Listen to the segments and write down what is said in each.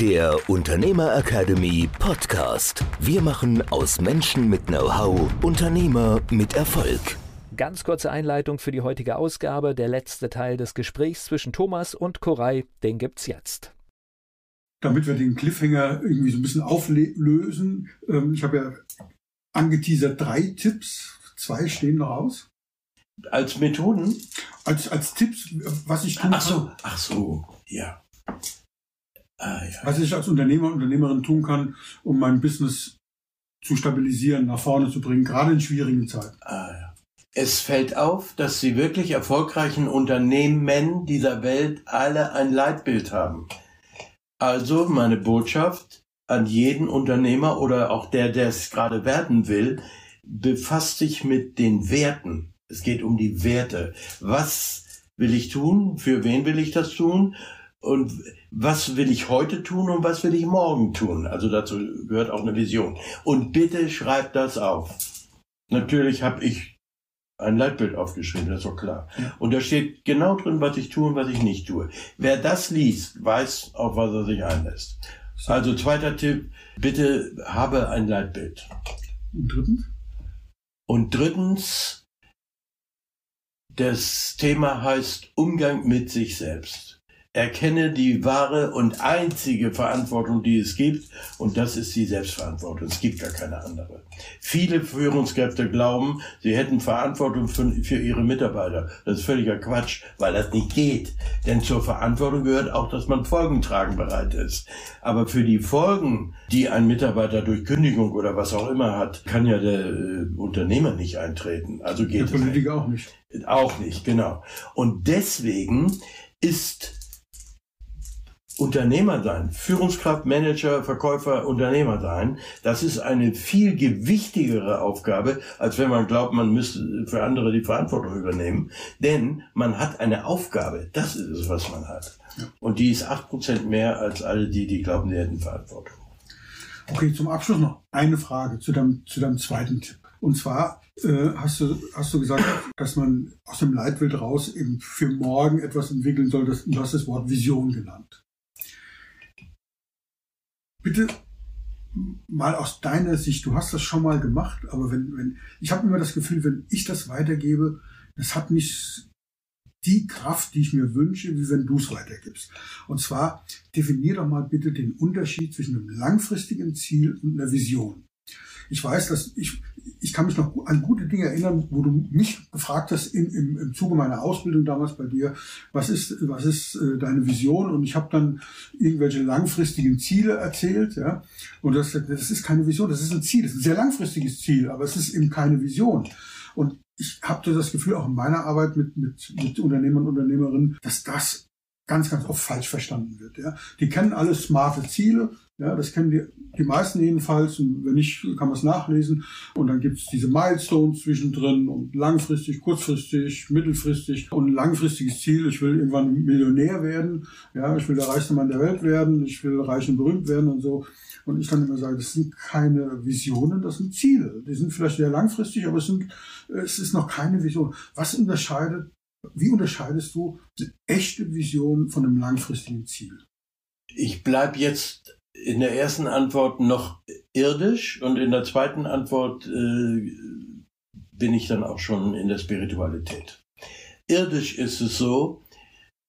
der Unternehmer Academy Podcast. Wir machen aus Menschen mit Know-how Unternehmer mit Erfolg. Ganz kurze Einleitung für die heutige Ausgabe. Der letzte Teil des Gesprächs zwischen Thomas und Koray, den gibt's jetzt. Damit wir den Cliffhanger irgendwie so ein bisschen auflösen, ähm, ich habe ja angeteasert drei Tipps, zwei stehen noch aus. Als Methoden? Als, als Tipps, was ich tun ach so, kann. Ach so, ja. Ah, ja. Was ich als Unternehmer, Unternehmerin tun kann, um mein Business zu stabilisieren, nach vorne zu bringen, gerade in schwierigen Zeiten. Ah, ja. Es fällt auf, dass die wirklich erfolgreichen Unternehmen dieser Welt alle ein Leitbild haben. Also meine Botschaft an jeden Unternehmer oder auch der, der es gerade werden will, befasst sich mit den Werten. Es geht um die Werte. Was will ich tun? Für wen will ich das tun? Und was will ich heute tun und was will ich morgen tun. Also dazu gehört auch eine Vision. Und bitte schreibt das auf. Natürlich habe ich ein Leitbild aufgeschrieben, das ist doch klar. Und da steht genau drin, was ich tue und was ich nicht tue. Wer das liest, weiß, auf was er sich einlässt. Also zweiter Tipp, bitte habe ein Leitbild. Und drittens? Und drittens, das Thema heißt Umgang mit sich selbst erkenne die wahre und einzige Verantwortung, die es gibt, und das ist die Selbstverantwortung. Es gibt gar keine andere. Viele Führungskräfte glauben, sie hätten Verantwortung für, für, ihre Mitarbeiter. Das ist völliger Quatsch, weil das nicht geht. Denn zur Verantwortung gehört auch, dass man Folgen tragen bereit ist. Aber für die Folgen, die ein Mitarbeiter durch Kündigung oder was auch immer hat, kann ja der äh, Unternehmer nicht eintreten. Also geht der Politiker auch nicht. Auch nicht, genau. Und deswegen ist Unternehmer sein, Führungskraft, Manager, Verkäufer, Unternehmer sein, das ist eine viel gewichtigere Aufgabe, als wenn man glaubt, man müsste für andere die Verantwortung übernehmen. Denn man hat eine Aufgabe, das ist es, was man hat. Und die ist acht Prozent mehr als alle die, die glauben, sie hätten Verantwortung. Okay, zum Abschluss noch eine Frage zu deinem, zu deinem zweiten Tipp. Und zwar äh, hast, du, hast du gesagt, dass man aus dem Leitbild raus eben für morgen etwas entwickeln soll. Das, du hast das Wort Vision genannt bitte mal aus deiner Sicht, du hast das schon mal gemacht, aber wenn, wenn ich habe immer das Gefühl, wenn ich das weitergebe, das hat nicht die Kraft, die ich mir wünsche, wie wenn du es weitergibst. Und zwar definier doch mal bitte den Unterschied zwischen einem langfristigen Ziel und einer Vision. Ich weiß, dass ich, ich kann mich noch an gute Dinge erinnern, wo du mich gefragt hast in, im, im Zuge meiner Ausbildung damals bei dir, was ist, was ist äh, deine Vision? Und ich habe dann irgendwelche langfristigen Ziele erzählt, ja. Und das, das ist keine Vision, das ist ein Ziel, das ist ein sehr langfristiges Ziel, aber es ist eben keine Vision. Und ich habe das Gefühl, auch in meiner Arbeit mit, mit, mit Unternehmern und Unternehmerinnen, dass das ganz, ganz oft falsch verstanden wird. Ja. Die kennen alle smarte Ziele, ja, das kennen die, die meisten jedenfalls. Und wenn nicht, kann man es nachlesen. Und dann gibt es diese Milestones zwischendrin und langfristig, kurzfristig, mittelfristig und langfristiges Ziel. Ich will irgendwann Millionär werden. Ja, ich will der reichste Mann der Welt werden. Ich will reich und berühmt werden und so. Und ich dann immer sage, das sind keine Visionen, das sind Ziele. Die sind vielleicht sehr langfristig, aber es sind, es ist noch keine Vision. Was unterscheidet, wie unterscheidest du eine echte Vision von einem langfristigen Ziel? Ich bleibe jetzt in der ersten Antwort noch irdisch und in der zweiten Antwort äh, bin ich dann auch schon in der Spiritualität. Irdisch ist es so,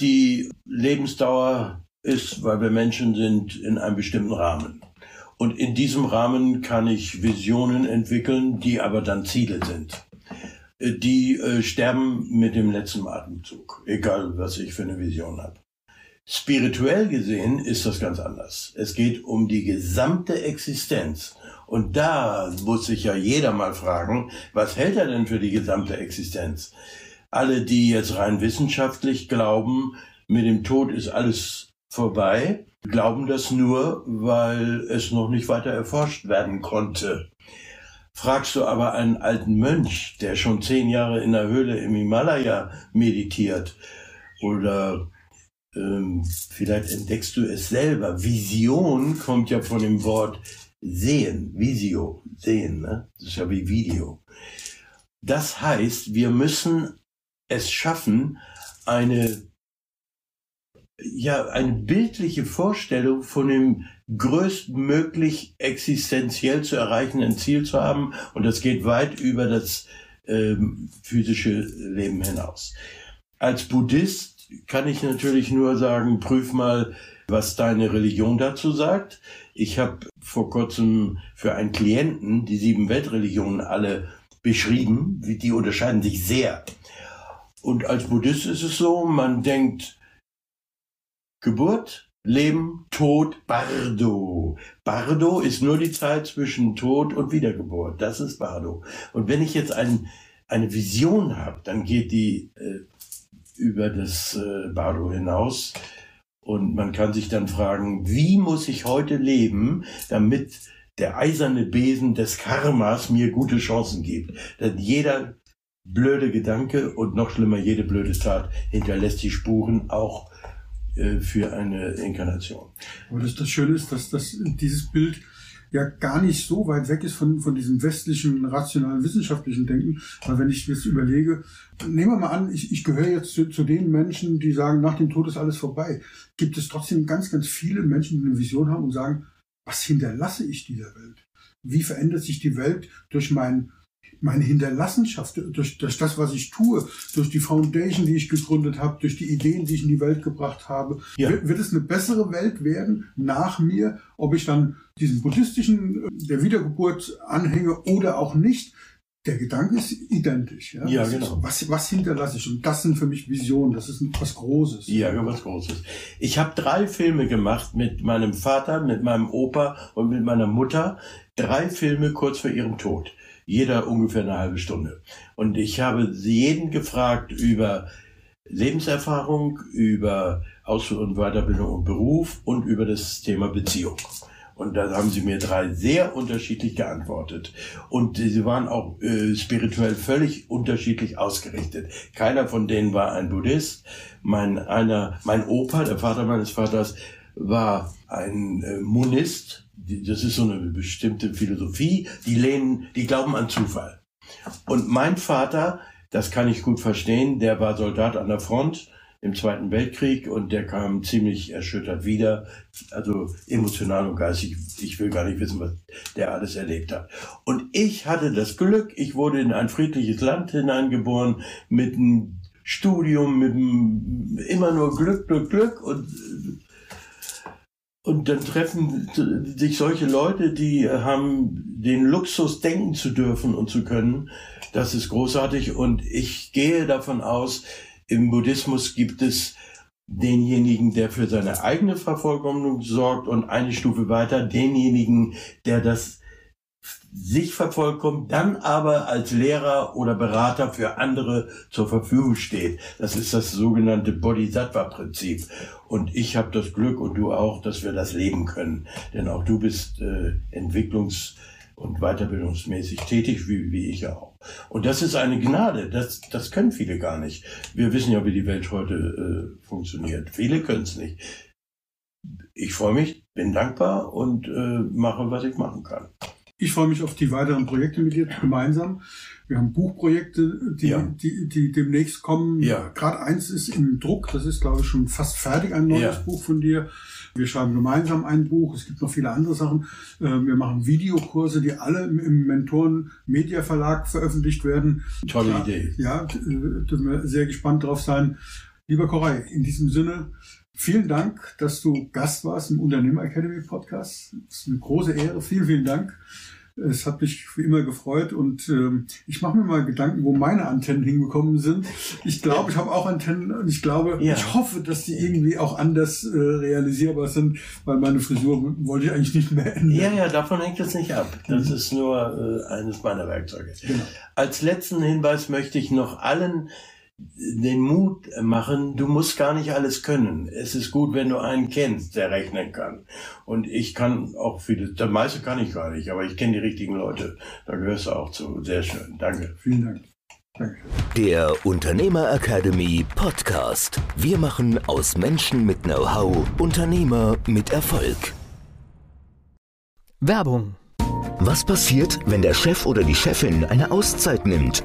die Lebensdauer ist, weil wir Menschen sind, in einem bestimmten Rahmen. Und in diesem Rahmen kann ich Visionen entwickeln, die aber dann Ziele sind. Die äh, sterben mit dem letzten Atemzug, egal was ich für eine Vision habe. Spirituell gesehen ist das ganz anders. Es geht um die gesamte Existenz. Und da muss sich ja jeder mal fragen, was hält er denn für die gesamte Existenz? Alle, die jetzt rein wissenschaftlich glauben, mit dem Tod ist alles vorbei, glauben das nur, weil es noch nicht weiter erforscht werden konnte. Fragst du aber einen alten Mönch, der schon zehn Jahre in der Höhle im Himalaya meditiert, oder ähm, vielleicht entdeckst du es selber. Vision kommt ja von dem Wort sehen, Visio, sehen, ne? Das ist ja wie Video. Das heißt, wir müssen es schaffen, eine ja, eine bildliche Vorstellung von dem größtmöglich existenziell zu erreichenden Ziel zu haben. Und das geht weit über das ähm, physische Leben hinaus. Als Buddhist kann ich natürlich nur sagen, prüf mal, was deine Religion dazu sagt. Ich habe vor kurzem für einen Klienten die sieben Weltreligionen alle beschrieben. Die unterscheiden sich sehr. Und als Buddhist ist es so, man denkt, Geburt, Leben, Tod, Bardo. Bardo ist nur die Zeit zwischen Tod und Wiedergeburt. Das ist Bardo. Und wenn ich jetzt ein, eine Vision habe, dann geht die äh, über das äh, Bardo hinaus. Und man kann sich dann fragen, wie muss ich heute leben, damit der eiserne Besen des Karmas mir gute Chancen gibt. Denn jeder blöde Gedanke und noch schlimmer, jede blöde Tat hinterlässt die Spuren auch für eine Inkarnation. Aber das, das Schöne ist, dass, dass dieses Bild ja gar nicht so weit weg ist von, von diesem westlichen, rationalen, wissenschaftlichen Denken. Weil wenn ich jetzt überlege, nehmen wir mal an, ich, ich gehöre jetzt zu, zu den Menschen, die sagen, nach dem Tod ist alles vorbei. Gibt es trotzdem ganz, ganz viele Menschen, die eine Vision haben und sagen, was hinterlasse ich dieser Welt? Wie verändert sich die Welt durch mein meine Hinterlassenschaft, durch, durch das, was ich tue, durch die Foundation, die ich gegründet habe, durch die Ideen, die ich in die Welt gebracht habe, ja. wird, wird, es eine bessere Welt werden nach mir, ob ich dann diesen buddhistischen, äh, der Wiedergeburt anhänge oder auch nicht. Der Gedanke ist identisch. Ja, ja genau. Was, was hinterlasse ich? Und das sind für mich Visionen. Das ist was Großes. Ja, was Großes. Ich habe drei Filme gemacht mit meinem Vater, mit meinem Opa und mit meiner Mutter. Drei Filme kurz vor ihrem Tod jeder ungefähr eine halbe Stunde. Und ich habe jeden gefragt über Lebenserfahrung, über Aus- und Weiterbildung und Beruf und über das Thema Beziehung. Und da haben sie mir drei sehr unterschiedlich geantwortet. Und sie waren auch äh, spirituell völlig unterschiedlich ausgerichtet. Keiner von denen war ein Buddhist. Mein, einer, mein Opa, der Vater meines Vaters, war ein äh, Monist, das ist so eine bestimmte Philosophie, die lehnen, die glauben an Zufall. Und mein Vater, das kann ich gut verstehen, der war Soldat an der Front im Zweiten Weltkrieg und der kam ziemlich erschüttert wieder, also emotional und geistig. Ich will gar nicht wissen, was der alles erlebt hat. Und ich hatte das Glück, ich wurde in ein friedliches Land hineingeboren mit einem Studium, mit einem, immer nur Glück, Glück, Glück und und dann treffen sich solche Leute, die haben den Luxus, denken zu dürfen und zu können. Das ist großartig. Und ich gehe davon aus, im Buddhismus gibt es denjenigen, der für seine eigene Vervollkommnung sorgt und eine Stufe weiter denjenigen, der das sich vervollkommt, dann aber als Lehrer oder Berater für andere zur Verfügung steht. Das ist das sogenannte Bodhisattva-Prinzip. Und ich habe das Glück und du auch, dass wir das leben können. Denn auch du bist äh, entwicklungs- und weiterbildungsmäßig tätig, wie, wie ich auch. Und das ist eine Gnade. Das, das können viele gar nicht. Wir wissen ja, wie die Welt heute äh, funktioniert. Viele können es nicht. Ich freue mich, bin dankbar und äh, mache, was ich machen kann. Ich freue mich auf die weiteren Projekte mit dir gemeinsam. Wir haben Buchprojekte, die, ja. die, die demnächst kommen. Ja. Gerade eins ist im Druck, das ist, glaube ich, schon fast fertig, ein neues ja. Buch von dir. Wir schreiben gemeinsam ein Buch. Es gibt noch viele andere Sachen. Äh, wir machen Videokurse, die alle im Mentoren Media Verlag veröffentlicht werden. Tolle ja, Idee. Ja, äh, dürfen wir sehr gespannt drauf sein. Lieber Koray, in diesem Sinne, Vielen Dank, dass du Gast warst im Unternehmer Academy Podcast. Das ist eine große Ehre. Vielen, vielen Dank. Es hat mich wie immer gefreut und ähm, ich mache mir mal Gedanken, wo meine Antennen hingekommen sind. Ich glaube, ich habe auch Antennen und ich glaube, ja. ich hoffe, dass die irgendwie auch anders äh, realisierbar sind, weil meine Frisur wollte ich eigentlich nicht mehr ändern. Ja, ja, davon hängt es nicht ab. Das mhm. ist nur äh, eines meiner Werkzeuge. Genau. Als letzten Hinweis möchte ich noch allen den Mut machen, du musst gar nicht alles können. Es ist gut, wenn du einen kennst, der rechnen kann. Und ich kann auch vieles, das meiste kann ich gar nicht, aber ich kenne die richtigen Leute. Da gehörst du auch zu. Sehr schön. Danke. Vielen Dank. Der Unternehmer Academy Podcast. Wir machen aus Menschen mit Know-how Unternehmer mit Erfolg. Werbung. Was passiert, wenn der Chef oder die Chefin eine Auszeit nimmt?